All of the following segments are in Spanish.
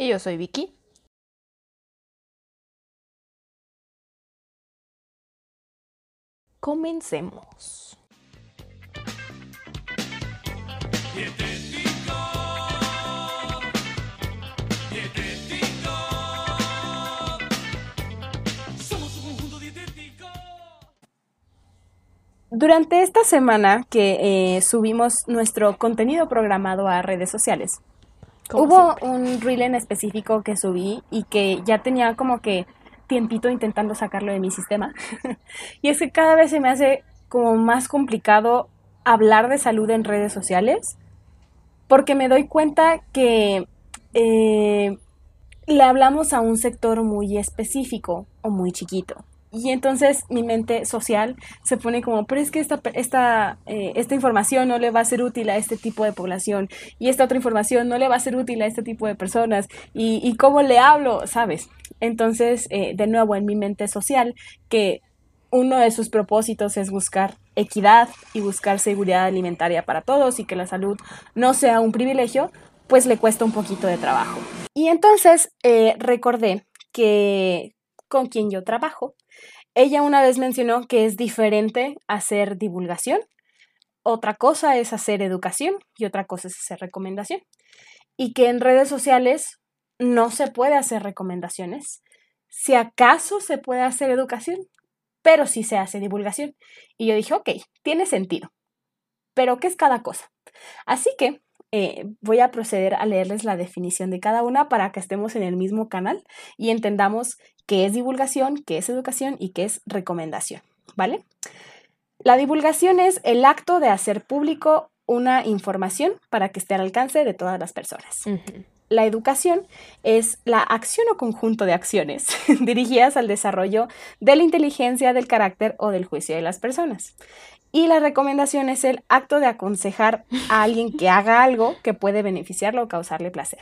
Y yo soy Vicky. Comencemos. Durante esta semana que eh, subimos nuestro contenido programado a redes sociales, hubo un reel en específico que subí y que ya tenía como que tiempito intentando sacarlo de mi sistema. y es que cada vez se me hace como más complicado hablar de salud en redes sociales porque me doy cuenta que eh, le hablamos a un sector muy específico o muy chiquito. Y entonces mi mente social se pone como, pero es que esta, esta, eh, esta información no le va a ser útil a este tipo de población y esta otra información no le va a ser útil a este tipo de personas y, y cómo le hablo, ¿sabes? Entonces, eh, de nuevo, en mi mente social, que uno de sus propósitos es buscar equidad y buscar seguridad alimentaria para todos y que la salud no sea un privilegio, pues le cuesta un poquito de trabajo. Y entonces eh, recordé que con quien yo trabajo, ella una vez mencionó que es diferente hacer divulgación, otra cosa es hacer educación y otra cosa es hacer recomendación. Y que en redes sociales no se puede hacer recomendaciones. Si acaso se puede hacer educación, pero sí se hace divulgación. Y yo dije, ok, tiene sentido. Pero ¿qué es cada cosa? Así que eh, voy a proceder a leerles la definición de cada una para que estemos en el mismo canal y entendamos qué es divulgación, qué es educación y qué es recomendación, ¿vale? La divulgación es el acto de hacer público una información para que esté al alcance de todas las personas. La educación es la acción o conjunto de acciones dirigidas al desarrollo de la inteligencia, del carácter o del juicio de las personas. Y la recomendación es el acto de aconsejar a alguien que haga algo que puede beneficiarlo o causarle placer.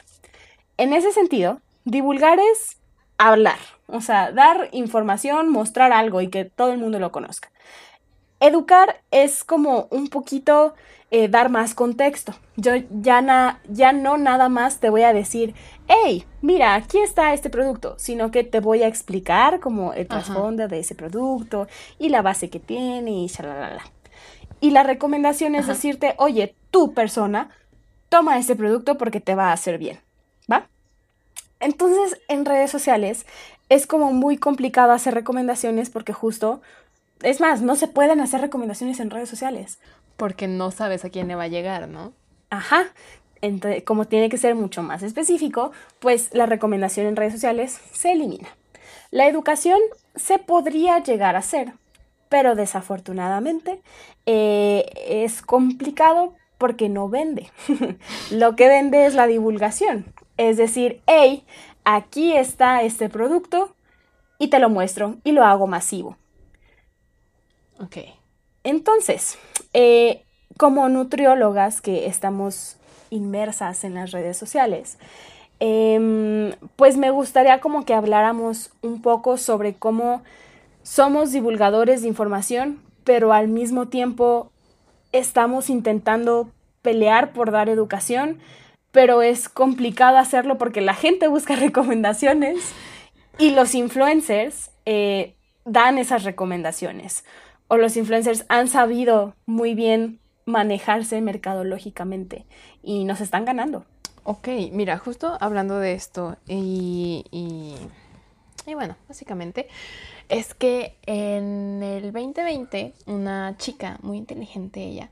En ese sentido, divulgar es hablar, o sea, dar información, mostrar algo y que todo el mundo lo conozca. Educar es como un poquito eh, dar más contexto. Yo ya, ya no nada más te voy a decir, hey, mira, aquí está este producto, sino que te voy a explicar como el trasfondo de ese producto y la base que tiene y shalalala. Y la recomendación es decirte, oye, tu persona, toma ese producto porque te va a hacer bien. Entonces, en redes sociales es como muy complicado hacer recomendaciones porque justo, es más, no se pueden hacer recomendaciones en redes sociales. Porque no sabes a quién le va a llegar, ¿no? Ajá. Entonces, como tiene que ser mucho más específico, pues la recomendación en redes sociales se elimina. La educación se podría llegar a hacer, pero desafortunadamente eh, es complicado porque no vende. Lo que vende es la divulgación. Es decir, hey, aquí está este producto y te lo muestro y lo hago masivo. Ok. Entonces, eh, como nutriólogas que estamos inmersas en las redes sociales, em, pues me gustaría como que habláramos un poco sobre cómo somos divulgadores de información, pero al mismo tiempo estamos intentando pelear por dar educación, pero es complicado hacerlo porque la gente busca recomendaciones y los influencers eh, dan esas recomendaciones. O los influencers han sabido muy bien manejarse mercadológicamente y nos están ganando. Ok, mira, justo hablando de esto y, y, y bueno, básicamente es que en el 2020 una chica muy inteligente ella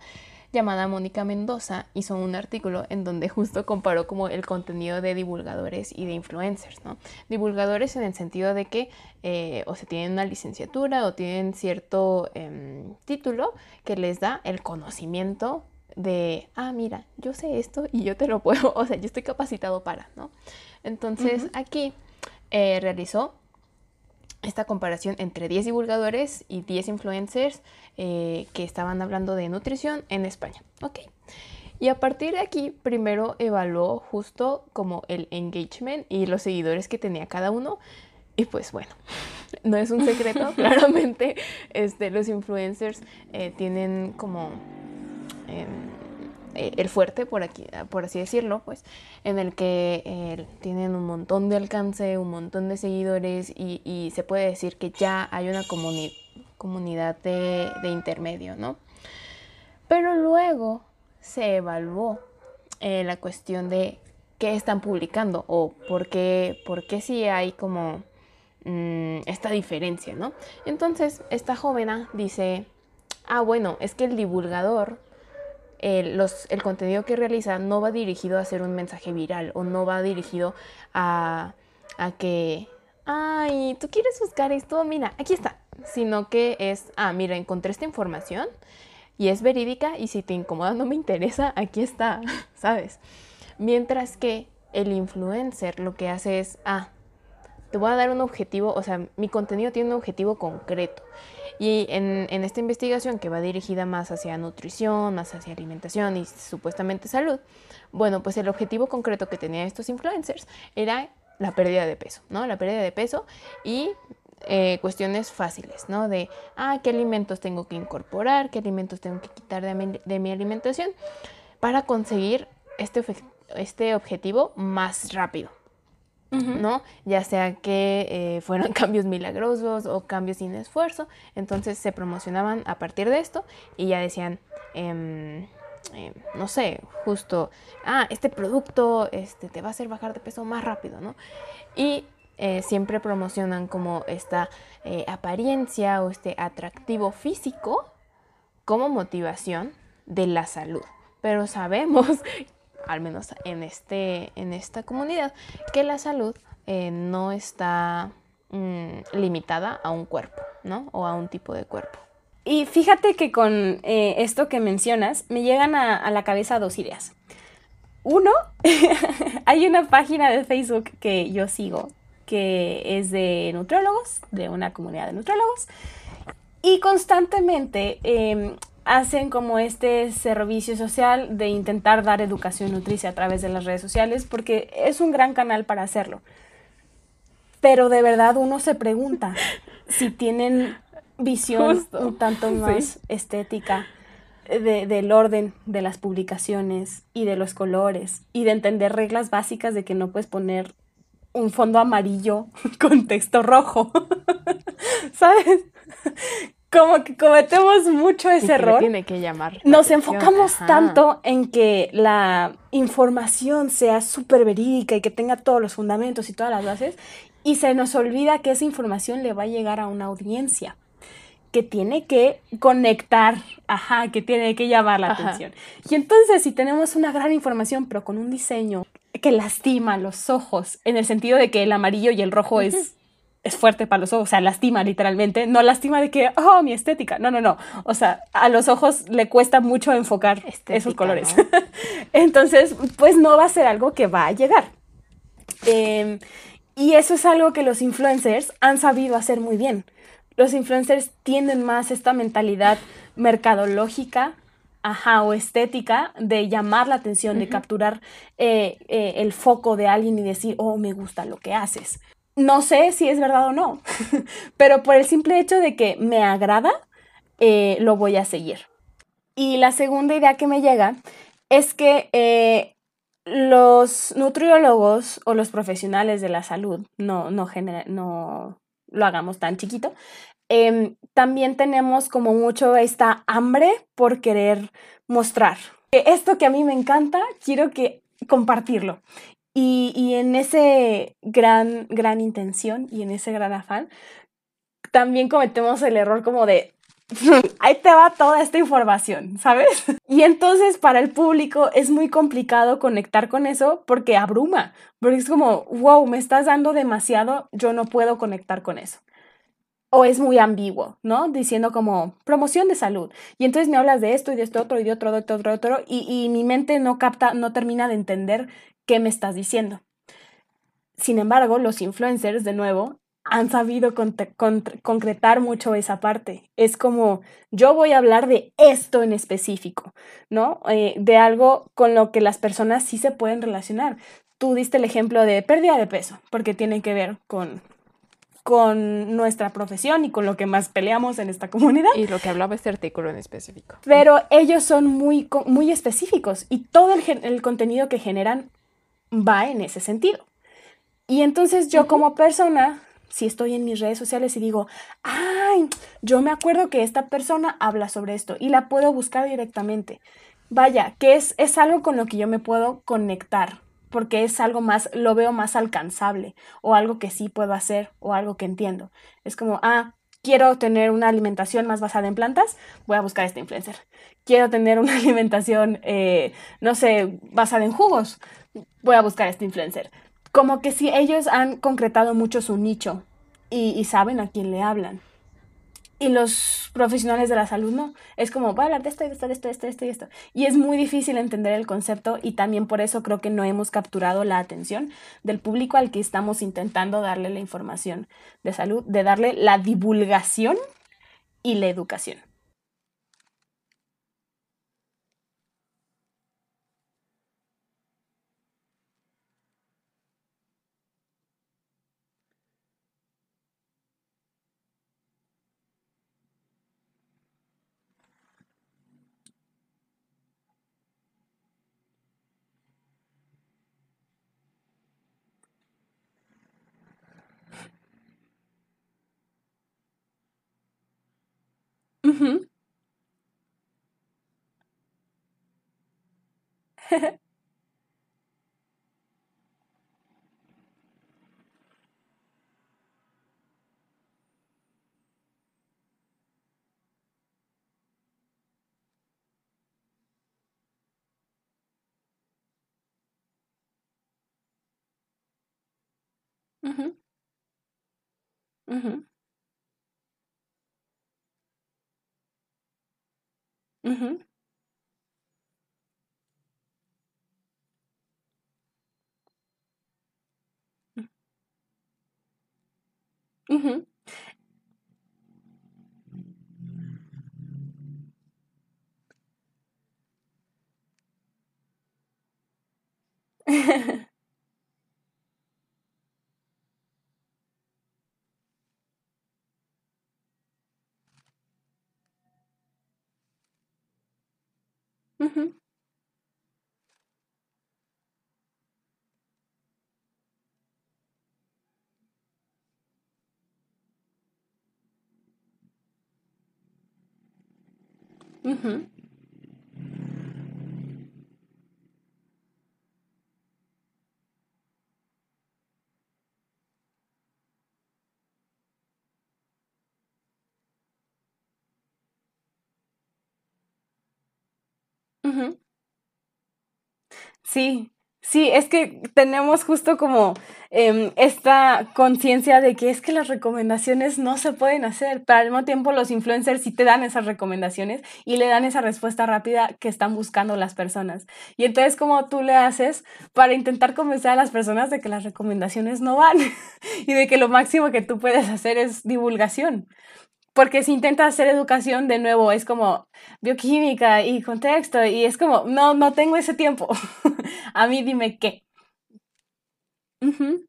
llamada Mónica Mendoza hizo un artículo en donde justo comparó como el contenido de divulgadores y de influencers, ¿no? Divulgadores en el sentido de que eh, o se tienen una licenciatura o tienen cierto em, título que les da el conocimiento de, ah, mira, yo sé esto y yo te lo puedo, o sea, yo estoy capacitado para, ¿no? Entonces aquí eh, realizó esta comparación entre 10 divulgadores y 10 influencers eh, que estaban hablando de nutrición en España. Ok. Y a partir de aquí, primero evaluó justo como el engagement y los seguidores que tenía cada uno. Y pues bueno, no es un secreto, claramente este, los influencers eh, tienen como em, eh, el fuerte, por, aquí, por así decirlo, pues, en el que eh, tienen un montón de alcance, un montón de seguidores y, se puede decir que ya hay una comunidad de, intermedio, ¿no? Pero luego se evaluó eh, la cuestión de qué están publicando o por qué, por qué sí hay como mm, esta diferencia, ¿no? Entonces, esta joven dice, ah, bueno, es que el divulgador el, el contenido que realiza no va dirigido a hacer un mensaje viral o no va dirigido a, a que, ay, tú quieres buscar esto, mira, aquí está, sino que es, ah, mira, encontré esta información y es verídica y si te incomoda no me interesa, aquí está, ¿sabes? Mientras que el influencer lo que hace es, ah, te voy a dar un objetivo, o sea, mi contenido tiene un objetivo concreto. Y en, esta investigación que va dirigida más hacia nutrición, más hacia alimentación y supuestamente salud, bueno, pues el objetivo concreto que tenían estos influencers era la pérdida de peso, ¿no? La pérdida de peso y eh, cuestiones fáciles, ¿no? De, ah, qué alimentos tengo que incorporar, qué alimentos tengo que quitar de mi, alimentación para conseguir este, este objetivo más rápido, ¿no? Ya sea que eh, fueran cambios milagrosos o cambios sin esfuerzo. Entonces se promocionaban a partir de esto y ya decían, em, em, no sé, justo, ah, este producto este, te va a hacer bajar de peso más rápido, ¿no? Y eh, siempre promocionan como esta eh, apariencia o este atractivo físico como motivación de la salud. Pero sabemos al menos en, este, en esta comunidad, que la salud eh, no está mm, limitada a un cuerpo, ¿no? O a un tipo de cuerpo. Y fíjate que con eh, esto que mencionas, me llegan a, la cabeza dos ideas. Uno, hay una página de Facebook que yo sigo, que es de nutriólogos, de una comunidad de nutriólogos, y constantemente em, hacen como este servicio social de intentar dar educación nutricia a través de las redes sociales porque es un gran canal para hacerlo. Pero de verdad uno se pregunta si tienen visión un tanto más estética del orden de las publicaciones y de los colores y de entender reglas básicas de que no puedes poner un fondo amarillo con texto rojo. ¿Sabes? Como que cometemos mucho ese error. Tiene que llamar. Nos enfocamos tanto en que la información sea súper verídica y que tenga todos los fundamentos y todas las bases, y se nos olvida que esa información le va a llegar a una audiencia que tiene que conectar, ajá, que tiene que llamar la atención. Y entonces, si tenemos una gran información, pero con un diseño que lastima los ojos, en el sentido de que el amarillo y el rojo es es fuerte para los ojos, o sea, lastima literalmente, no lastima de que, oh, mi estética, no, no, no, o sea, a los ojos le cuesta mucho enfocar esos colores. Entonces, pues no va a ser algo que va a llegar. Em, y eso es algo que los influencers han sabido hacer muy bien. Los influencers tienen más esta mentalidad mercadológica, ajá, o estética de llamar la atención, de capturar eh, eh, el foco de alguien y decir, oh, me gusta lo que haces. No sé si es verdad o no, pero por el simple hecho de que me agrada, eh, lo voy a seguir. Y la segunda idea que me llega es que eh, los nutriólogos o los profesionales de la salud, no, no, no lo hagamos tan chiquito, em, también tenemos como mucho esta hambre por querer mostrar. Esto que a mí me encanta, quiero que compartirlo. Y, y en ese gran, gran intención y en ese gran afán, también cometemos el error como de, ahí te va toda esta información, ¿sabes? Y entonces para el público es muy complicado conectar con eso porque abruma, porque es como, wow, me estás dando demasiado, yo no puedo conectar con eso. O es muy ambiguo, ¿no? Diciendo como promoción de salud. Y entonces me hablas de esto y de esto otro y de otro, de otro, de otro, y, y mi mente no capta, no termina de entender ¿qué me estás diciendo? Sin embargo, los influencers, de nuevo, han sabido concretar mucho esa parte. Es como, yo voy a hablar de esto en específico, ¿no? Eh, de algo con lo que las personas sí se pueden relacionar. Tú diste el ejemplo de pérdida de peso, porque tiene que ver con con nuestra profesión y con lo que más peleamos en esta comunidad. Y lo que hablaba este artículo en específico. Pero ellos son muy, muy específicos y todo el, el contenido que generan va en ese sentido. Y entonces yo como persona, si estoy en mis redes sociales y digo, ay, yo me acuerdo que esta persona habla sobre esto y la puedo buscar directamente. Vaya, que es, es algo con lo que yo me puedo conectar, porque es algo más, lo veo más alcanzable, o algo que sí puedo hacer, o algo que entiendo. Es como, ah, quiero tener una alimentación más basada en plantas, voy a buscar este influencer. Quiero tener una alimentación, eh, no sé, basada en jugos, voy a buscar este influencer. Como que si ellos han concretado mucho su nicho y saben a quién le hablan y los profesionales de la salud no. Es como, voy a hablar de esto, de esto, de esto, de esto, esto y esto. Y es muy difícil entender el concepto y también por eso creo que no hemos capturado la atención del público al que estamos intentando darle la información de salud, de darle la divulgación y la educación. Mhm. Mhm. Mhm. Mm-hmm. Mm. Mhm. Mm-hmm. Mm-hmm. Sí, sí, es que tenemos justo como em, esta conciencia de que es que las recomendaciones no se pueden hacer, pero al mismo tiempo los influencers sí te dan esas recomendaciones y le dan esa respuesta rápida que están buscando las personas. Y entonces, ¿cómo tú le haces para intentar convencer a las personas de que las recomendaciones no van y de que lo máximo que tú puedes hacer es divulgación? Porque si intentas hacer educación de nuevo es como bioquímica y contexto y es como, no, no tengo ese tiempo. a mí dime qué. Mhm.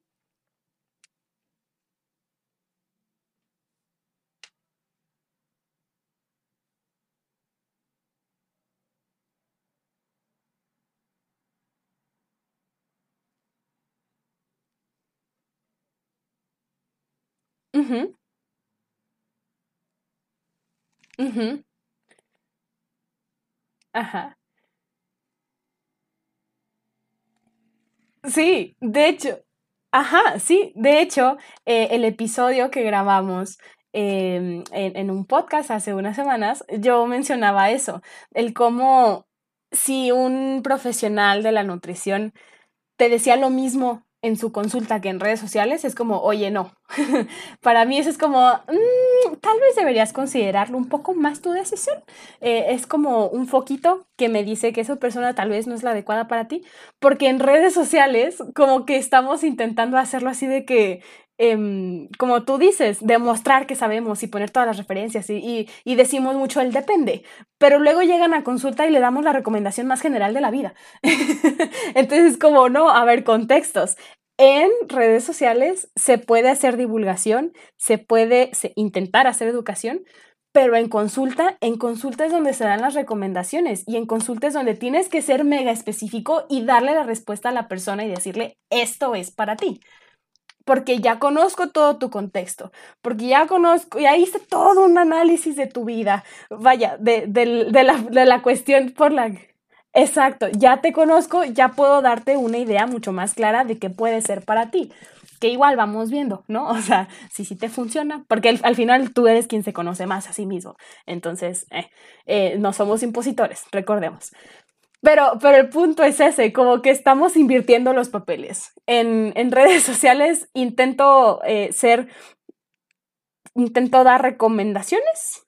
Mhm. Ajá. Sí, de hecho, ajá, sí, de hecho, eh, el episodio que grabamos em, en, en un podcast hace unas semanas, yo mencionaba eso, el cómo si un profesional de la nutrición te decía lo mismo en su consulta que en redes sociales, es como, oye, no. Para mí eso es como, mm, tal vez deberías considerarlo un poco más tu decisión. Eh, es como un foquito que me dice que esa persona tal vez no es la adecuada para ti, porque en redes sociales como que estamos intentando hacerlo así de que Em, como tú dices, demostrar que sabemos y poner todas las referencias y, decimos mucho el depende, pero luego llegan a consulta y le damos la recomendación más general de la vida. Entonces, como no, a ver, contextos. en redes sociales se puede hacer divulgación, se puede intentar hacer educación, pero en consulta, en consulta es donde se dan las recomendaciones y en consulta es donde tienes que ser mega específico y darle la respuesta a la persona y decirle, esto es para ti. Porque ya conozco todo tu contexto, porque ya conozco, ya hice todo un análisis de tu vida, vaya, de, la, de la cuestión por la... Exacto, ya te conozco, ya puedo darte una idea mucho más clara de qué puede ser para ti que igual vamos viendo, ¿no? O sea, si sí te funciona, porque al, final tú eres quien se conoce más a sí mismo. Entonces, eh, eh, no somos impositores, recordemos. Pero, pero el punto es ese, como que estamos invirtiendo los papeles. En, en redes sociales intento eh, ser, intento dar recomendaciones,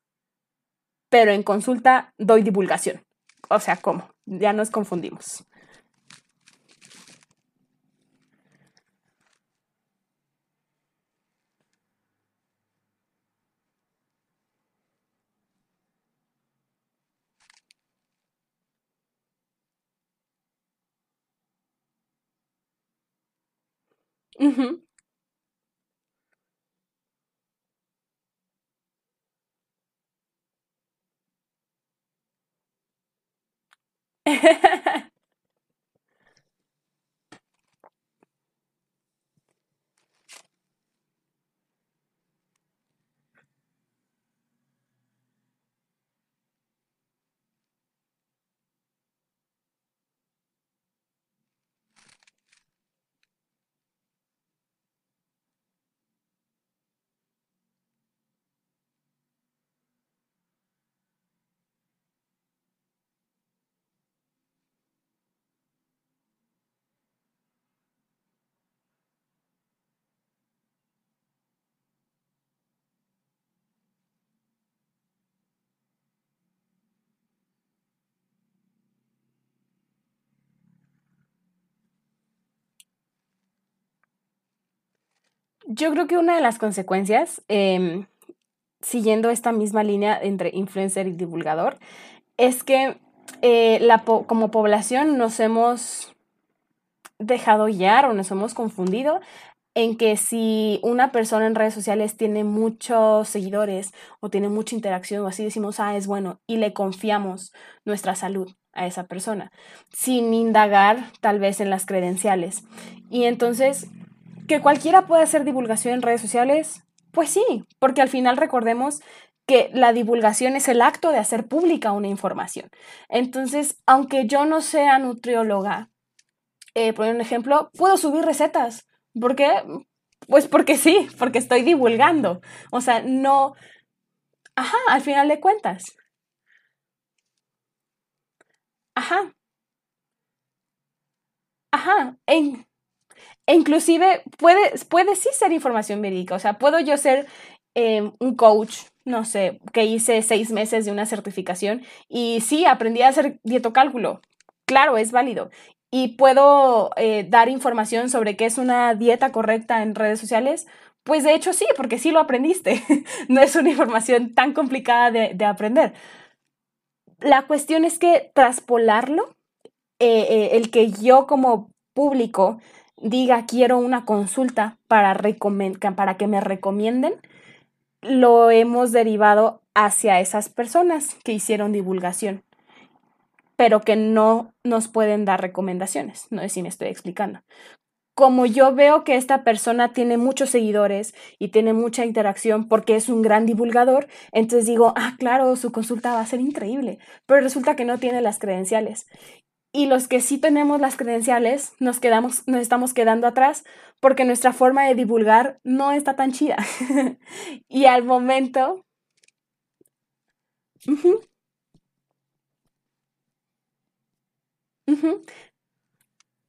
pero en consulta doy divulgación. O sea, ¿cómo? Ya nos confundimos. Mm-hmm. Yo creo que una de las consecuencias, em, siguiendo esta misma línea entre influencer y divulgador, es que eh, la como población nos hemos dejado guiar o nos hemos confundido en que si una persona en redes sociales tiene muchos seguidores o tiene mucha interacción o así decimos, ah, es bueno, y le confiamos nuestra salud a esa persona, sin indagar tal vez en las credenciales. Y entonces ¿Que cualquiera puede hacer divulgación en redes sociales? Pues sí, porque al final recordemos que la divulgación es el acto de hacer pública una información. Entonces, aunque yo no sea nutrióloga, eh, por un ejemplo, puedo subir recetas. ¿Por qué? Pues porque sí, porque estoy divulgando. O sea, no... Ajá, al final de cuentas. Ajá. Ajá. En, e inclusive puede, puede sí ser información médica, o sea, puedo yo ser em, un coach, no sé, que hice seis meses de una certificación y sí, aprendí a hacer dietocálculo. Claro, es válido. Y puedo eh, dar información sobre qué es una dieta correcta en redes sociales. Pues de hecho sí, porque sí lo aprendiste. no es una información tan complicada de, aprender. La cuestión es que traspolarlo, eh, eh, el que yo como público diga quiero una consulta para, para que me recomienden, lo hemos derivado hacia esas personas que hicieron divulgación, pero que no nos pueden dar recomendaciones. No sé si me estoy explicando. Como yo veo que esta persona tiene muchos seguidores y tiene mucha interacción porque es un gran divulgador, entonces digo, ah, claro, su consulta va a ser increíble, pero resulta que no tiene las credenciales y los que sí tenemos las credenciales nos quedamos nos estamos quedando atrás porque nuestra forma de divulgar no está tan chida. y al momento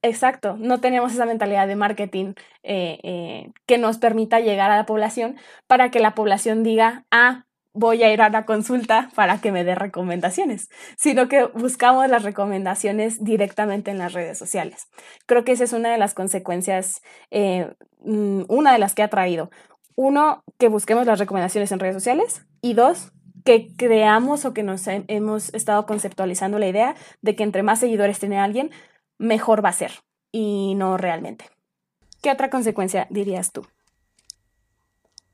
Exacto, no tenemos esa mentalidad de marketing eh, eh, que nos permita llegar a la población para que la población diga, ah, voy a ir a la consulta para que me dé recomendaciones, sino que buscamos las recomendaciones directamente en las redes sociales. Creo que esa es una de las consecuencias, eh, mm, una de las que ha traído. Uno, que busquemos las recomendaciones en redes sociales y dos, que creamos o que nos hemos estado conceptualizando la idea de que entre más seguidores tiene alguien, mejor va a ser y no realmente. ¿Qué otra consecuencia dirías tú?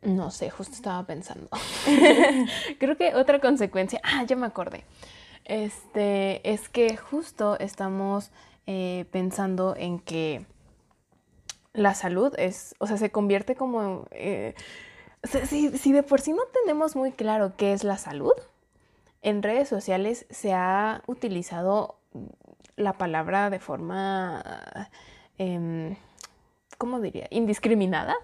No sé, justo estaba pensando. Creo que otra consecuencia, ah, ya me acordé. Este, es que justo estamos eh, pensando en que la salud es, o sea, se convierte como, eh, si, si de por sí no tenemos muy claro qué es la salud, en redes sociales se ha utilizado la palabra de forma, eh, ¿cómo diría? Indiscriminada,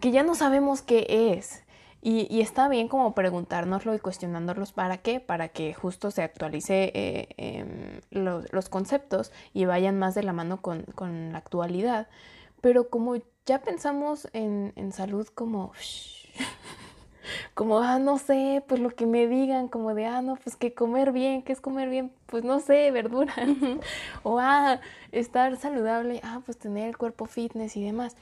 que ya no sabemos qué es. Y, está bien como preguntárnoslo y cuestionándolos para qué, para que justo se actualice eh, em, los, conceptos y vayan más de la mano con, la actualidad. Pero como ya pensamos en, salud como... como, ah, no sé, pues lo que me digan, como de, ah, no, pues que comer bien, ¿qué es comer bien? Pues no sé, verdura. o, ah, estar saludable, ah, pues tener el cuerpo fitness y demás.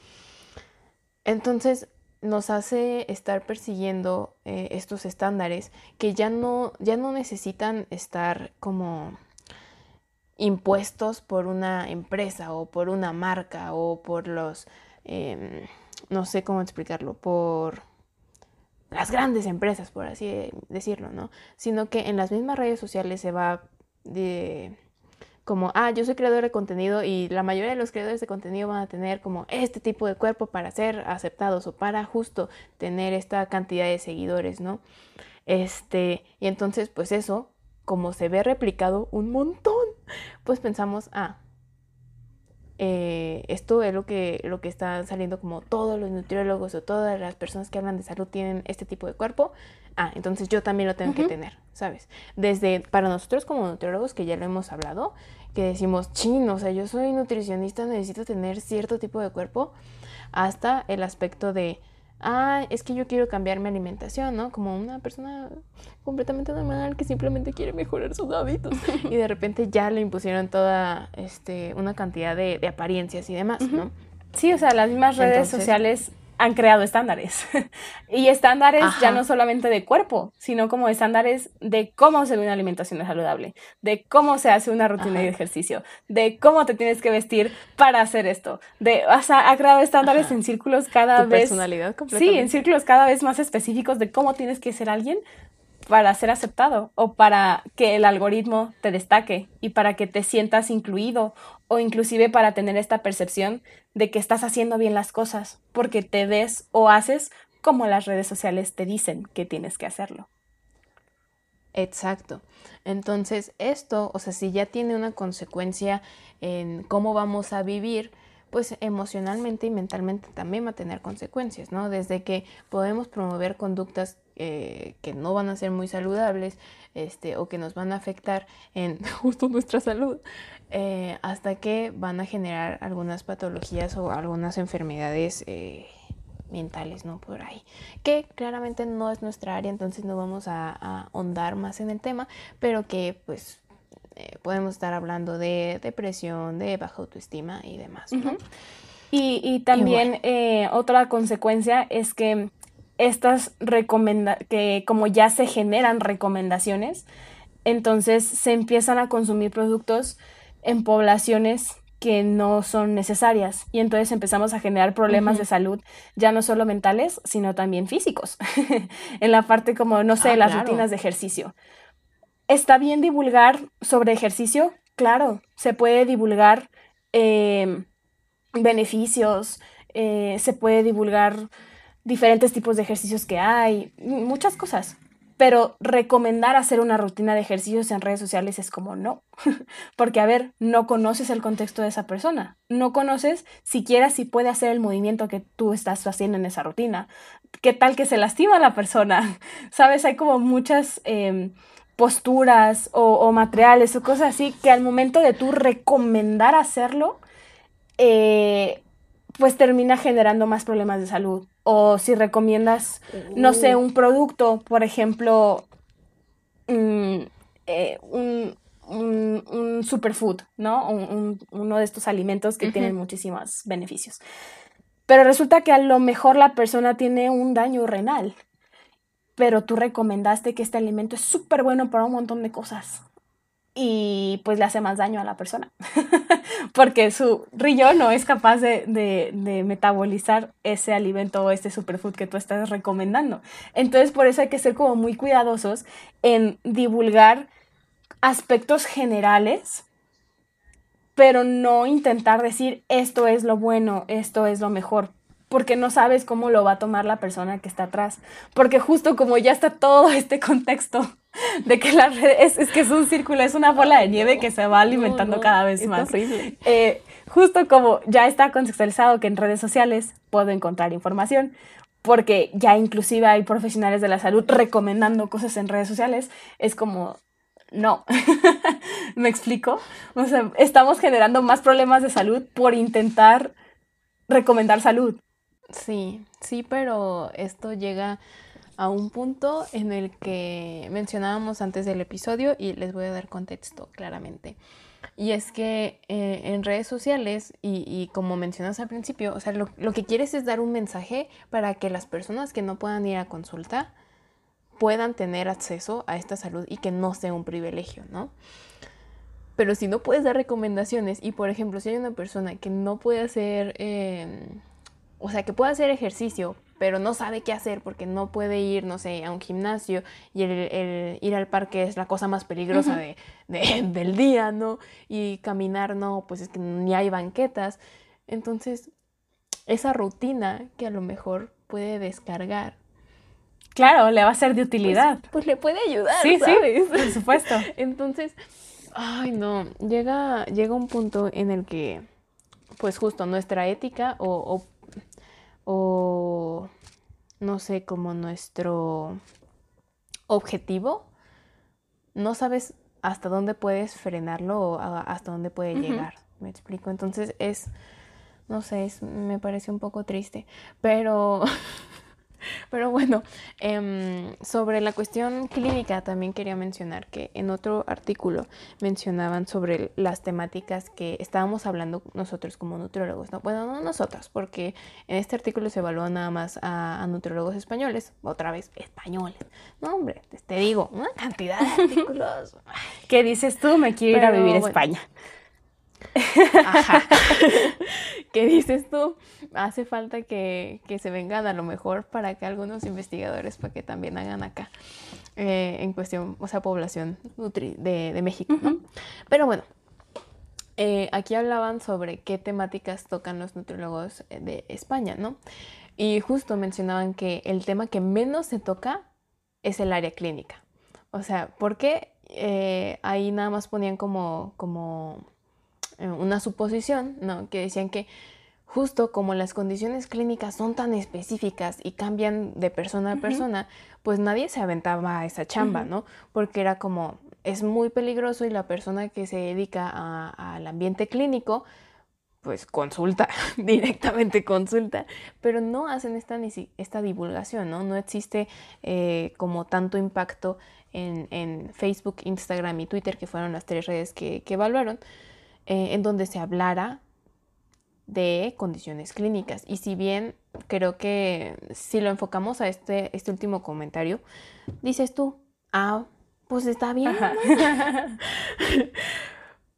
Entonces nos hace estar persiguiendo eh, estos estándares que ya no, ya no necesitan estar como impuestos por una empresa o por una marca o por los, em, no sé cómo explicarlo, por las grandes empresas, por así decirlo, ¿no? Sino que en las mismas redes sociales se va de como, ah, yo soy creador de contenido y la mayoría de los creadores de contenido van a tener como este tipo de cuerpo para ser aceptados o para justo tener esta cantidad de seguidores, ¿no? Este, y entonces, pues eso, como se ve replicado un montón, pues pensamos, ah, eh, esto es lo que, lo que está saliendo como todos los nutriólogos o todas las personas que hablan de salud tienen este tipo de cuerpo. Ah, entonces yo también lo tengo que tener, ¿sabes? Desde para nosotros como nutriólogos, que ya lo hemos hablado, que decimos, chino, o sea, yo soy nutricionista, necesito tener cierto tipo de cuerpo, hasta el aspecto de, ah, es que yo quiero cambiar mi alimentación, ¿no? Como una persona completamente normal que simplemente quiere mejorar sus hábitos. y de repente ya le impusieron toda este, una cantidad de, apariencias y demás, ¿no? Sí, o sea, las mismas redes sociales han creado estándares. y estándares ya no solamente de cuerpo, sino como estándares de cómo se ve una alimentación saludable, de cómo se hace una rutina de ejercicio, de cómo te tienes que vestir para hacer esto. De, o sea, ha creado estándares en círculos cada vez. personalidad. Sí, en círculos cada vez más específicos de cómo tienes que ser alguien para ser aceptado o para que el algoritmo te destaque y para que te sientas incluido o inclusive para tener esta percepción de que estás haciendo bien las cosas porque te ves o haces como las redes sociales te dicen que tienes que hacerlo. Exacto. Entonces, esto, o sea, si ya tiene una consecuencia en cómo vamos a vivir, pues emocionalmente y mentalmente también va a tener consecuencias, ¿no? Desde que podemos promover conductas eh, que no van a ser muy saludables este, o que nos van a afectar en justo nuestra salud, eh, hasta que van a generar algunas patologías o algunas enfermedades eh, mentales, ¿no? Por ahí. Que claramente no es nuestra área, entonces no vamos a, ahondar más en el tema, pero que pues podemos estar hablando de depresión, de baja autoestima y demás, ¿no? Y, también otra consecuencia es que estas recomenda que como ya se generan recomendaciones, entonces se empiezan a consumir productos en poblaciones que no son necesarias. Y entonces empezamos a generar problemas de salud ya no solo mentales sino también físicos. En la parte como no sé ah, las rutinas de ejercicio. Está bien divulgar sobre ejercicio claro se puede divulgar em, beneficios eh, se puede divulgar diferentes tipos de ejercicios que hay muchas cosas. Pero recomendar hacer una rutina de ejercicios en redes sociales es como no, porque a ver, no conoces el contexto de esa persona, no conoces siquiera si puede hacer el movimiento que tú estás haciendo en esa rutina, qué tal que se lastima la persona, sabes, hay como muchas... Em, posturas o, materiales o cosas así que al momento de tú recomendar hacerlo, eh, pues termina generando más problemas de salud o si recomiendas, no sé, un producto, por ejemplo, mm, eh, un, superfood, ¿no? uno de estos alimentos que tienen muchísimos beneficios. Pero resulta que a lo mejor la persona tiene un daño renal, pero tú recomendaste que este alimento es súper bueno para un montón de cosas. Y pues le hace más daño a la persona, porque su riñón no es capaz de, de, metabolizar ese alimento o este superfood que tú estás recomendando. Entonces por eso hay que ser como muy cuidadosos en divulgar aspectos generales, pero no intentar decir esto es lo bueno, esto es lo mejor, porque no sabes cómo lo va a tomar la persona que está atrás. Porque justo como ya está todo este contexto de que la red es, que es un círculo, es una bola de nieve que se va alimentando cada vez más. Eh, justo como ya está contextualizado que en redes sociales puedo encontrar información, porque ya inclusive hay profesionales de la salud recomendando cosas en redes sociales, es como, no, ¿me explico? O sea, estamos generando más problemas de salud por intentar recomendar salud. Sí, sí, pero esto llega a un punto en el que mencionábamos antes del episodio y les voy a dar contexto claramente. Y es que eh, en redes sociales, y, como mencionas al principio, o sea, lo, lo, que quieres es dar un mensaje para que las personas que no puedan ir a consulta puedan tener acceso a esta salud y que no sea un privilegio, ¿no? Pero si no puedes dar recomendaciones y, por ejemplo, si hay una persona que no puede hacer... Eh, o sea, que puede hacer ejercicio, pero no sabe qué hacer porque no puede ir, no sé, a un gimnasio y el, ir al parque es la cosa más peligrosa de, del día, ¿no? Y caminar, no, pues es que ni hay banquetas. Entonces, esa rutina que a lo mejor puede descargar. Claro, le va a ser de utilidad. Pues, pues le puede ayudar. Sí, sí, por supuesto. Entonces, ay, no, llega, llega un punto en el que, pues justo nuestra ética o, o o no sé, como nuestro objetivo, no sabes hasta dónde puedes frenarlo o hasta dónde puede llegar. ¿Me explico? Entonces es, no sé, me parece un poco triste, pero Pero bueno, em, sobre la cuestión clínica también quería mencionar que en otro artículo mencionaban sobre las temáticas que estábamos hablando nosotros como nutriólogos, ¿no? Bueno, no nosotros, porque en este artículo se evaluó nada más a, a nutriólogos españoles, otra vez españoles. No, hombre, te digo, una cantidad de artículos. ¿Qué dices tú? Me quiero ir a vivir a España. Ajá. ¿Qué dices tú? Hace falta que, se vengan a lo mejor para que algunos investigadores para que también hagan acá eh, en cuestión, o sea, población de, México, ¿no? Pero bueno, eh, aquí hablaban sobre qué temáticas tocan los nutriólogos eh, de España, ¿no? Y justo mencionaban que el tema que menos se toca es el área clínica. O sea, ¿por qué ahí nada más ponían como, como una suposición, ¿no? Que decían que justo como las condiciones clínicas son tan específicas y cambian de persona a persona, pues nadie se aventaba a esa chamba, ¿no? Porque era como, es muy peligroso y la persona que se dedica al ambiente clínico, pues consulta, directamente consulta, pero no hacen esta, esta divulgación, ¿no? No existe eh, como tanto impacto en, Facebook, Instagram y Twitter, que fueron las tres redes que, que evaluaron, eh, en donde se hablara de condiciones clínicas. Y si bien creo que si lo enfocamos a este, este último comentario, dices tú, ah, pues está bien.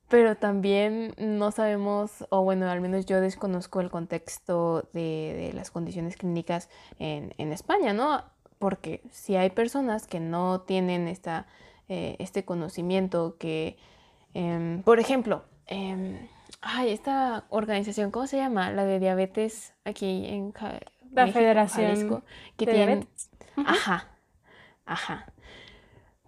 Pero también no sabemos, o bueno, al menos yo desconozco el contexto de, las condiciones clínicas en, España, ¿no? Porque si hay personas que no tienen esta, eh, este conocimiento, que, em, por ejemplo, Em, ay, esta organización, ¿cómo se llama? La de diabetes aquí en la Federación que de Diabetes. Ajá, ajá.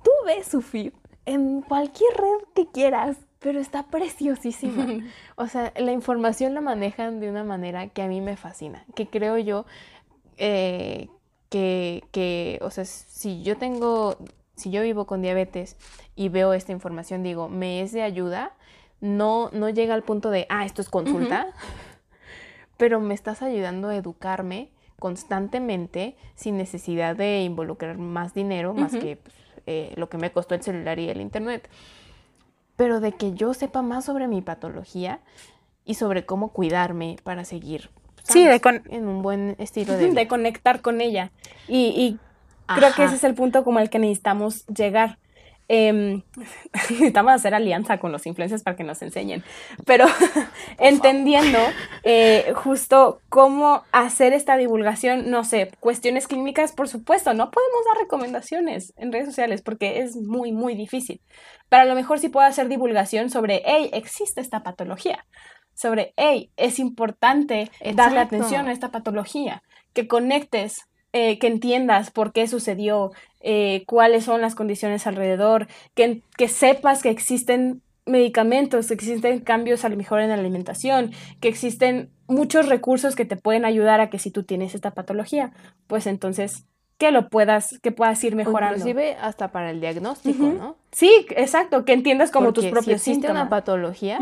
Tú ves su feed en cualquier red que quieras, pero está preciosísima. o sea, la información la manejan de una manera que a mí me fascina, que creo yo eh, que, que, o sea, si yo tengo, si yo vivo con diabetes y veo esta información, digo, me es de ayuda, no, no llega al punto de, ah, esto es consulta, pero me estás ayudando a educarme constantemente sin necesidad de involucrar más dinero, más que pues, eh, lo que me costó el celular y el internet. Pero de que yo sepa más sobre mi patología y sobre cómo cuidarme para seguir sí, de en un buen estilo de De conectar con ella. Y, creo que ese es el punto como el que necesitamos llegar Em, necesitamos hacer alianza con los influencers para que nos enseñen, pero entendiendo eh, justo cómo hacer esta divulgación, no sé, cuestiones clínicas, por supuesto, no podemos dar recomendaciones en redes sociales porque es muy, muy difícil, pero a lo mejor sí puedo hacer divulgación sobre, hey, existe esta patología, sobre, hey, es importante darle atención a esta patología, que conectes eh, que entiendas por qué sucedió, eh, cuáles son las condiciones alrededor, que, que sepas que existen medicamentos, que existen cambios a lo mejor en la alimentación, que existen muchos recursos que te pueden ayudar a que si tú tienes esta patología, pues entonces que lo puedas, que puedas ir mejorando. Inclusive hasta para el diagnóstico, ¿no? Sí, exacto, que entiendas como tus propios si existe una patología,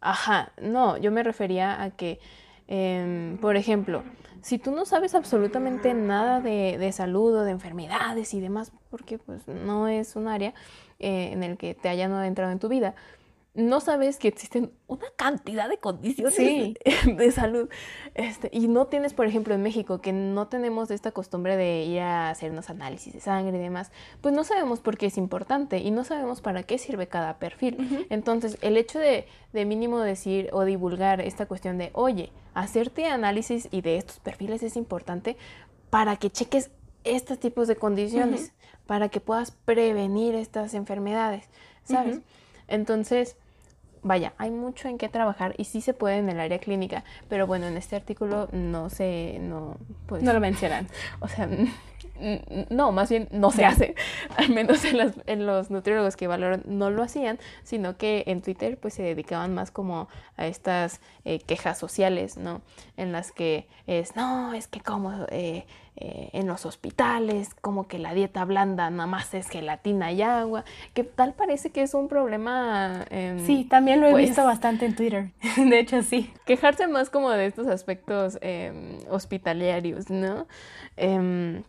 ajá, no, yo me refería a que, em, por ejemplo, si tú no sabes absolutamente nada de, de, salud o de enfermedades y demás, porque pues no es un área eh, en el que te hayan adentrado en tu vida, no sabes que existen una cantidad de condiciones de salud. Este, y no tienes, por ejemplo, en México, que no tenemos esta costumbre de ir a hacernos análisis de sangre y demás, pues no sabemos por qué es importante y no sabemos para qué sirve cada perfil. Entonces, el hecho de, de mínimo decir o divulgar esta cuestión de, oye, hacerte análisis y de estos perfiles es importante para que cheques estos tipos de condiciones, para que puedas prevenir estas enfermedades, ¿sabes? Entonces, vaya, hay mucho en qué trabajar y sí se puede en el área clínica, pero bueno, en este artículo no se, no, pues, no lo mencionan. O sea, no, más bien no se hace, al menos en, las, en, los nutriólogos que valoran no lo hacían, sino que en Twitter pues se dedicaban más como a estas eh, quejas sociales, ¿no? En las que es, no, es que como eh, eh, en los hospitales, como que la dieta blanda nada más es gelatina y agua, que tal parece que es un problema. Em, sí, también lo he pues visto bastante en Twitter, de hecho sí. Quejarse más como de estos aspectos em, hospitalarios, ¿no? Em,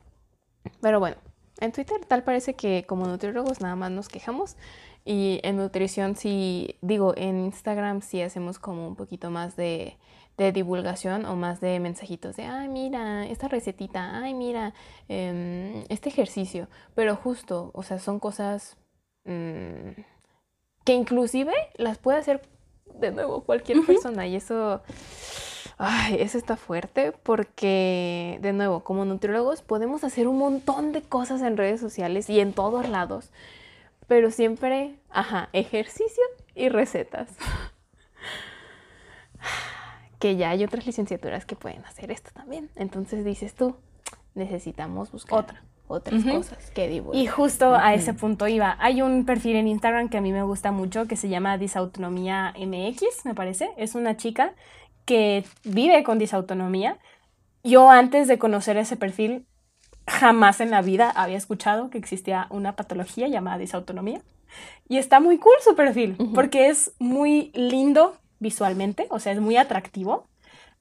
pero bueno, en Twitter tal parece que como nutriólogos nada más nos quejamos y en nutrición sí, digo, en Instagram sí hacemos como un poquito más de de divulgación o más de mensajitos de, ay, mira, esta recetita, ay, mira, em, este ejercicio. Pero justo, o sea, son cosas mm, que inclusive las puede hacer de nuevo cualquier persona. Y eso... Ay, eso está fuerte porque, de nuevo, como nutriólogos podemos hacer un montón de cosas en redes sociales y en todos lados, pero siempre, ajá, ejercicio y recetas que ya hay otras licenciaturas que pueden hacer esto también. Entonces dices tú, necesitamos buscar Otra. otras cosas que. Y justo a ese punto iba. Hay un perfil en Instagram que a mí me gusta mucho que se llama Disautonomía MX, me parece. Es una chica que vive con disautonomía. Yo antes de conocer ese perfil, jamás en la vida había escuchado que existía una patología llamada disautonomía. Y está muy cool su perfil, porque es muy lindo visualmente, o sea, es muy atractivo,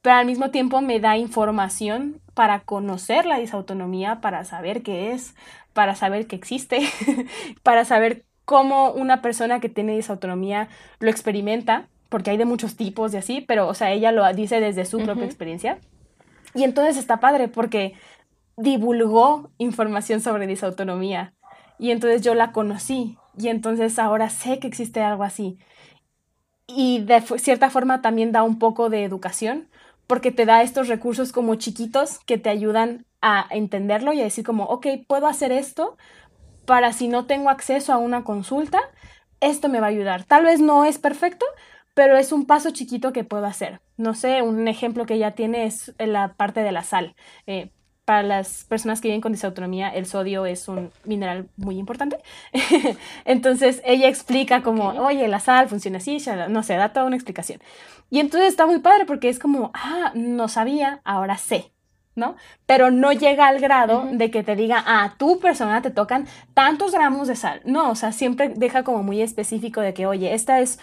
pero al mismo tiempo me da información para conocer la disautonomía, para saber qué es, para saber que existe, para saber cómo una persona que tiene disautonomía lo experimenta, porque hay de muchos tipos y así, pero, o sea, ella lo dice desde su propia experiencia. Y entonces está padre porque divulgó información sobre disautonomía. Y entonces yo la conocí. Y entonces ahora sé que existe algo así y de cierta forma también da un poco de educación porque te da estos recursos como chiquitos que te ayudan a entenderlo y a decir como, ok, puedo hacer esto para si no tengo acceso a una consulta, esto me va a ayudar. Tal vez no es perfecto, pero es un paso chiquito que puedo hacer. No sé, un ejemplo que ya tiene es la parte de la sal. Eh, para las personas que viven con disautonomía, el sodio es un mineral muy importante. entonces ella explica como, oye, la sal funciona así, no sé, da toda una explicación. Y entonces está muy padre porque es como, ah, no sabía, ahora sé. ¿no? Pero no llega al grado de que te diga, ah, a tu persona te tocan tantos gramos de sal. No, o sea, siempre deja como muy específico de que, oye, esta es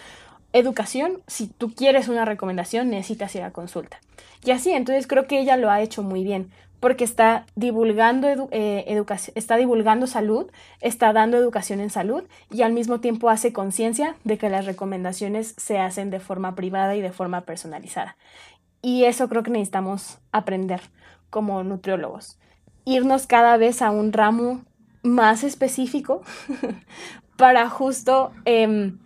educación, si tú quieres una recomendación, necesitas ir a consulta. Y así, entonces creo que ella lo ha hecho muy bien porque está divulgando, eh, educación, está divulgando salud, está dando educación en salud y al mismo tiempo hace conciencia de que las recomendaciones se hacen de forma privada y de forma personalizada. Y eso creo que necesitamos aprender como nutriólogos. Irnos cada vez a un ramo más específico para justo em,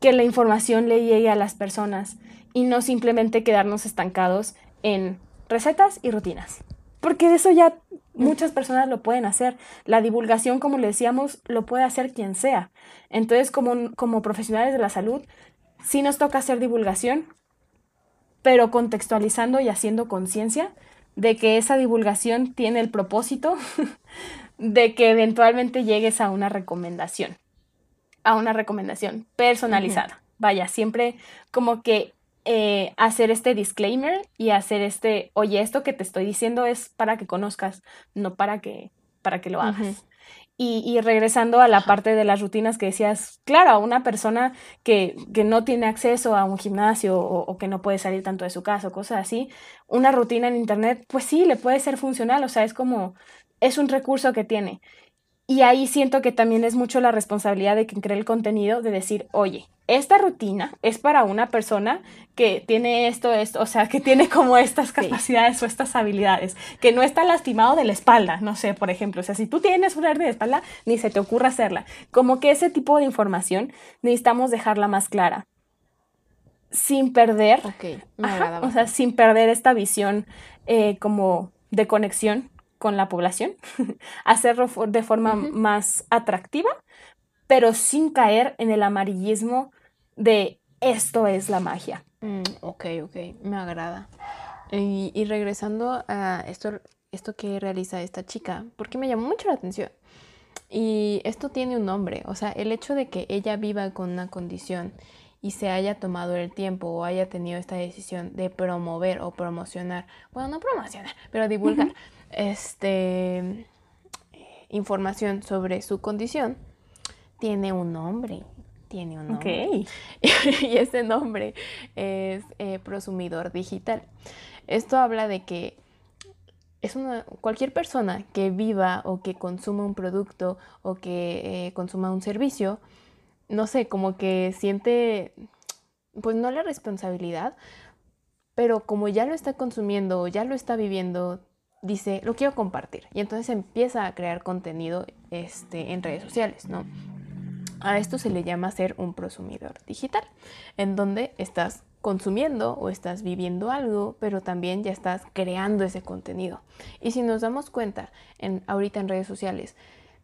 que la información le llegue a las personas y no simplemente quedarnos estancados en recetas y rutinas. Porque de eso ya muchas personas lo pueden hacer. La divulgación, como le decíamos, lo puede hacer quien sea. Entonces, como, como profesionales de la salud, sí nos toca hacer divulgación, pero contextualizando y haciendo conciencia de que esa divulgación tiene el propósito de que eventualmente llegues a una recomendación, a una recomendación personalizada. Vaya, siempre como que eh, hacer este disclaimer y hacer este, oye, esto que te estoy diciendo es para que conozcas, no para que, para que lo hagas. Y, regresando a la parte de las rutinas que decías, claro, a una persona que, que no tiene acceso a un gimnasio o, que no puede salir tanto de su casa o cosas así, una rutina en Internet, pues sí, le puede ser funcional, o sea, es como, es un recurso que tiene. Y ahí siento que también es mucho la responsabilidad de quien cree el contenido de decir, oye, esta rutina es para una persona que tiene esto, esto, o sea, que tiene como estas capacidades o estas habilidades, que no está lastimado de la espalda, no sé, por ejemplo, o sea, si tú tienes una hernia de espalda, ni se te ocurra hacerla. Como que ese tipo de información necesitamos dejarla más clara, sin perder, o sea, sin perder esta visión eh, como de conexión con la población, hacerlo de forma más atractiva, pero sin caer en el amarillismo de esto es la magia. Mm, ok, ok, me agrada. Y, regresando a esto, esto que realiza esta chica, porque me llamó mucho la atención. Y esto tiene un nombre, o sea, el hecho de que ella viva con una condición y se haya tomado el tiempo o haya tenido esta decisión de promover o promocionar, bueno, no promocionar, pero divulgar este, información sobre su condición, tiene un nombre. Tiene un nombre. y ese nombre es eh, prosumidor digital. Esto habla de que es una, cualquier persona que viva o que consuma un producto o que eh, consuma un servicio, no sé, como que siente, pues no la responsabilidad, pero como ya lo está consumiendo o ya lo está viviendo, dice, lo quiero compartir. Y entonces empieza a crear contenido este, en redes sociales, ¿no? A esto se le llama ser un prosumidor digital, en donde estás consumiendo o estás viviendo algo, pero también ya estás creando ese contenido. Y si nos damos cuenta, en, ahorita en redes sociales,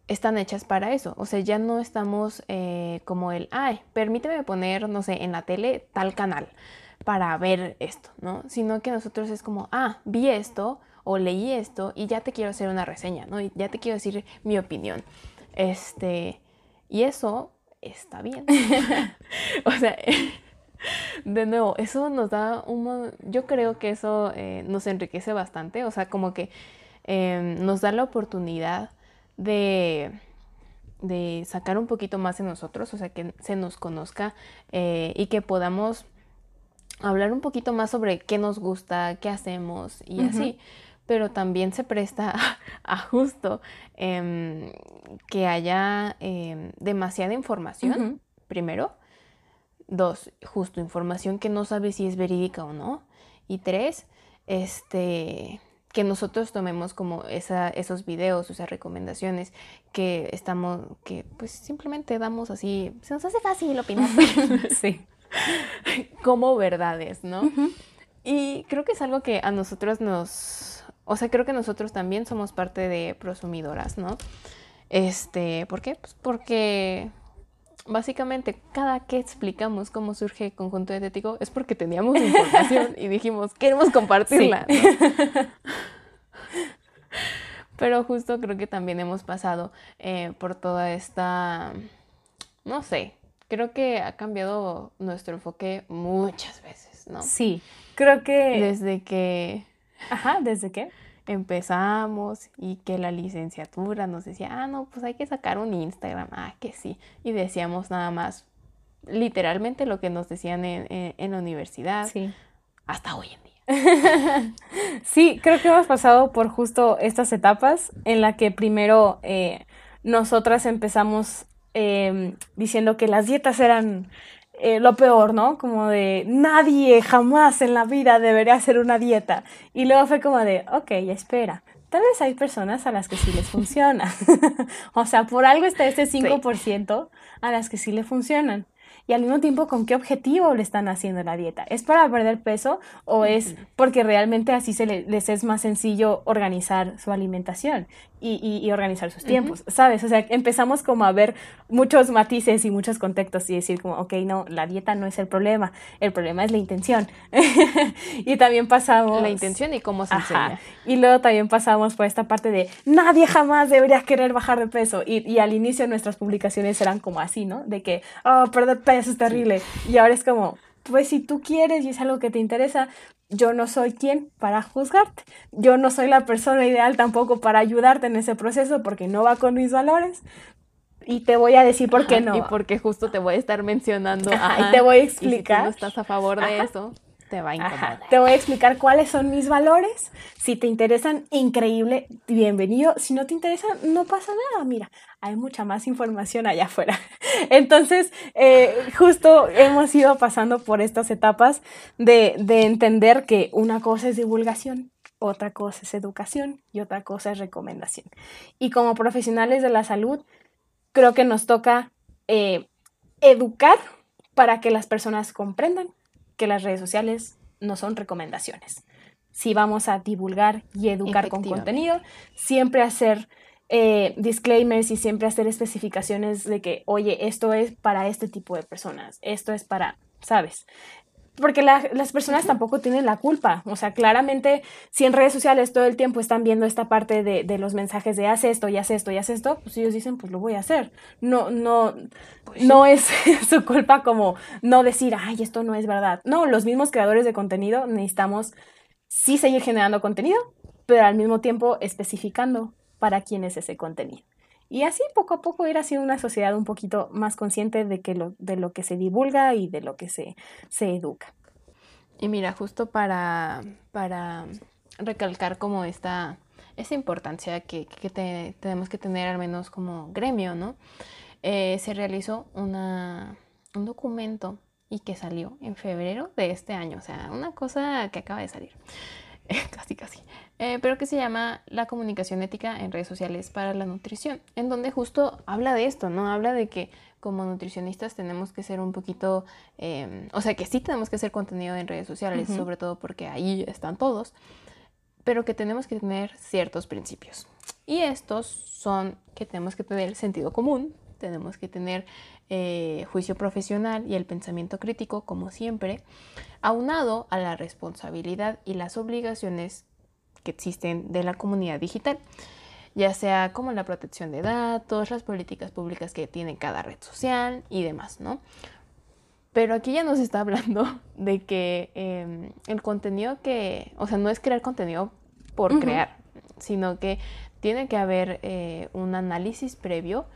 están hechas para eso. O sea, ya no estamos eh, como el, ay, permíteme poner, no sé, en la tele tal canal para ver esto, ¿no? Sino que nosotros es como, ah, vi esto, o leí esto y ya te quiero hacer una reseña, ¿no? Y ya te quiero decir mi opinión. Este, y eso está bien. o sea, de nuevo, eso nos da un... Yo creo que eso eh, nos enriquece bastante, o sea, como que em, nos da la oportunidad de, de sacar un poquito más de nosotros, o sea, que se nos conozca eh, y que podamos hablar un poquito más sobre qué nos gusta, qué hacemos y así pero también se presta a, justo em, que haya em, demasiada información, primero. Dos, justo información que no sabes si es verídica o no. Y tres, este, que nosotros tomemos como esa, esos videos, esas recomendaciones que estamos, que pues simplemente damos así, se nos hace fácil opinar. sí. como verdades, ¿no? Y creo que es algo que a nosotros nos, o sea, creo que nosotros también somos parte de prosumidoras, ¿no? Este, ¿por qué? Pues porque básicamente cada que explicamos cómo surge el conjunto dietético es porque teníamos información y dijimos, queremos compartirla. Pero justo creo que también hemos pasado eh, por toda esta, no sé, creo que ha cambiado nuestro enfoque muchas veces, ¿no? Sí, creo que... Desde que Ajá, ¿desde qué? Empezamos y que la licenciatura nos decía, ah, no, pues hay que sacar un Instagram, ah, que sí. Y decíamos nada más, literalmente lo que nos decían en, la universidad, sí. hasta hoy en día. sí, creo que hemos pasado por justo estas etapas en la que primero eh, nosotras empezamos em, diciendo que las dietas eran eh, lo peor, ¿no? Como de nadie jamás en la vida debería hacer una dieta. Y luego fue como de, ok, espera, tal vez hay personas a las que sí les funciona. o sea, por algo está este 5% a las que sí le funcionan y al mismo tiempo con qué objetivo le están haciendo la dieta. ¿Es para perder peso o es porque realmente así se les es más sencillo organizar su alimentación y, organizar sus tiempos? ¿Sabes? O sea, empezamos como a ver muchos matices y muchos contextos y decir como, ok, no, la dieta no es el problema, el problema es la intención. y también pasamos... La intención y cómo se enseña. Y luego también pasamos por esta parte de nadie jamás debería querer bajar de peso. Y, y al inicio nuestras publicaciones eran como así, ¿no? De que, oh, perder peso eso es terrible. Y ahora es como, pues si tú quieres y es algo que te interesa, yo no soy quien para juzgarte. Yo no soy la persona ideal tampoco para ayudarte en ese proceso porque no va con mis valores. Y te voy a decir por qué no. Y porque justo te voy a estar mencionando. y te voy a explicar. si no estás a favor de eso te va a incomodar. Te voy a explicar cuáles son mis valores. Si te interesan, increíble, bienvenido. Si no te interesan, no pasa nada. Mira, hay mucha más información allá afuera. Entonces, eh, justo hemos ido pasando por estas etapas de, de entender que una cosa es divulgación, otra cosa es educación y otra cosa es recomendación. Y como profesionales de la salud, creo que nos toca eh, educar para que las personas comprendan que las redes sociales no son recomendaciones. Si vamos a divulgar y educar con contenido, siempre hacer eh, disclaimers y siempre hacer especificaciones de que, oye, esto es para este tipo de personas, esto es para, ¿sabes? Porque las personas tampoco tienen la culpa. O sea, claramente, si en redes sociales todo el tiempo están viendo esta parte de, de los mensajes de haz esto y haz esto y haz esto, pues ellos dicen, pues lo voy a hacer. No, no, pues no es su culpa como no decir, ay, esto no es verdad. No, los mismos creadores de contenido necesitamos sí seguir generando contenido, pero al mismo tiempo especificando para quién es ese contenido. Y así poco a poco ir haciendo una sociedad un poquito más consciente de, que lo, de lo que se divulga y de lo que se, se educa. Y mira, justo para, para recalcar como esta, esta importancia que, tenemos que tener al menos como gremio, ¿no? Eh, se realizó una, un documento y que salió en febrero de este año, o sea, una cosa que acaba de salir, casi casi. Eh, pero que se llama La comunicación ética en redes sociales para la nutrición, en donde justo habla de esto, ¿no? Habla de que como nutricionistas tenemos que ser un poquito, em, o sea, que sí tenemos que hacer contenido en redes sociales, sobre todo porque ahí están todos, pero que tenemos que tener ciertos principios. Y estos son que tenemos que tener sentido común, tenemos que tener eh, juicio profesional y el pensamiento crítico, como siempre, aunado a la responsabilidad y las obligaciones que existen de la comunidad digital, ya sea como la protección de datos, las políticas públicas que tiene cada red social y demás, ¿no? Pero aquí ya nos está hablando de que em, el contenido que, o sea, no es crear contenido por crear, sino que tiene que haber eh, un análisis previo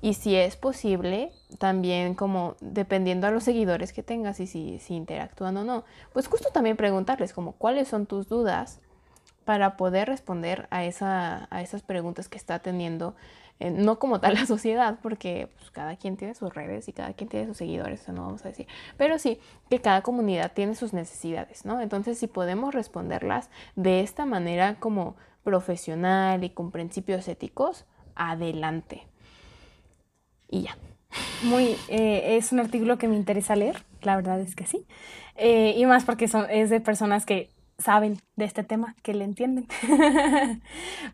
y si es posible, también como dependiendo a los seguidores que tengas y si, si interactúan o no, pues justo también preguntarles como cuáles son tus dudas para poder responder a, esa, a esas preguntas que está teniendo, eh, no como tal la sociedad, porque pues, cada quien tiene sus redes y cada quien tiene sus seguidores, eso no vamos a decir, pero sí que cada comunidad tiene sus necesidades, ¿no? Entonces, si podemos responderlas de esta manera como profesional y con principios éticos, adelante. Y ya. Muy, eh, es un artículo que me interesa leer, la verdad es que sí. Eh, y más porque son, es de personas que saben de este tema, que le entienden.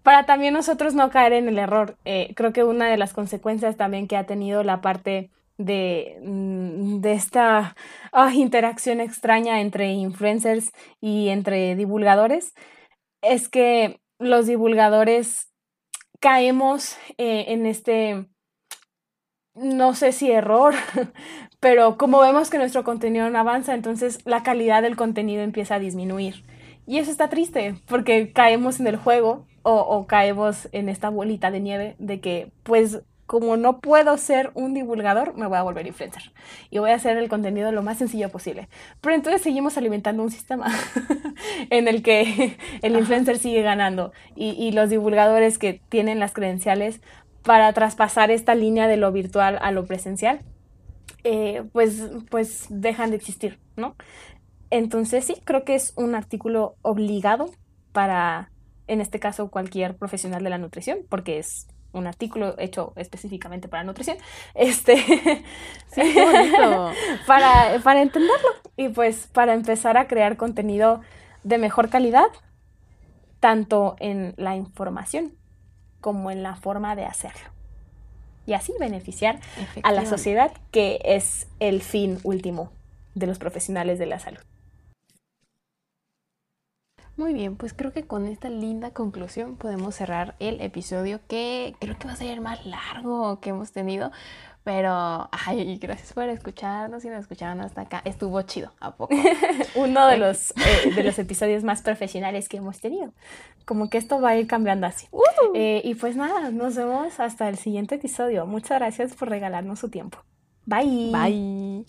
Para también nosotros no caer en el error. Eh, creo que una de las consecuencias también que ha tenido la parte de, mm, de esta interacción extraña entre influencers y entre divulgadores es que los divulgadores caemos eh, en este, no sé si error, pero como vemos que nuestro contenido no avanza, entonces la calidad del contenido empieza a disminuir. Y eso está triste, porque caemos en el juego o, caemos en esta bolita de nieve de que, pues, como no puedo ser un divulgador, me voy a volver influencer. Y voy a hacer el contenido lo más sencillo posible. Pero entonces seguimos alimentando un sistema en el que el influencer sigue ganando y, y, los divulgadores que tienen las credenciales para traspasar esta línea de lo virtual a lo presencial, eh, pues, pues dejan de existir, ¿no? Entonces sí, creo que es un artículo obligado para, en este caso cualquier profesional de la nutrición, porque es un artículo hecho específicamente para nutrición, este, sí, bonito. para, para entenderlo y pues para empezar a crear contenido de mejor calidad, tanto en la información como en la forma de hacerlo. Y así beneficiar a la sociedad, que es el fin último de los profesionales de la salud. Muy bien, pues creo que con esta linda conclusión podemos cerrar el episodio que creo que va a ser el más largo que hemos tenido. Pero, ay, gracias por escucharnos y nos escucharon hasta acá. Estuvo chido, ¿a poco? Uno de los, eh, de los episodios más profesionales que hemos tenido. Como que esto va a ir cambiando así. Uh. Eh, y pues nada, nos vemos hasta el siguiente episodio. Muchas gracias por regalarnos su tiempo. Bye. Bye.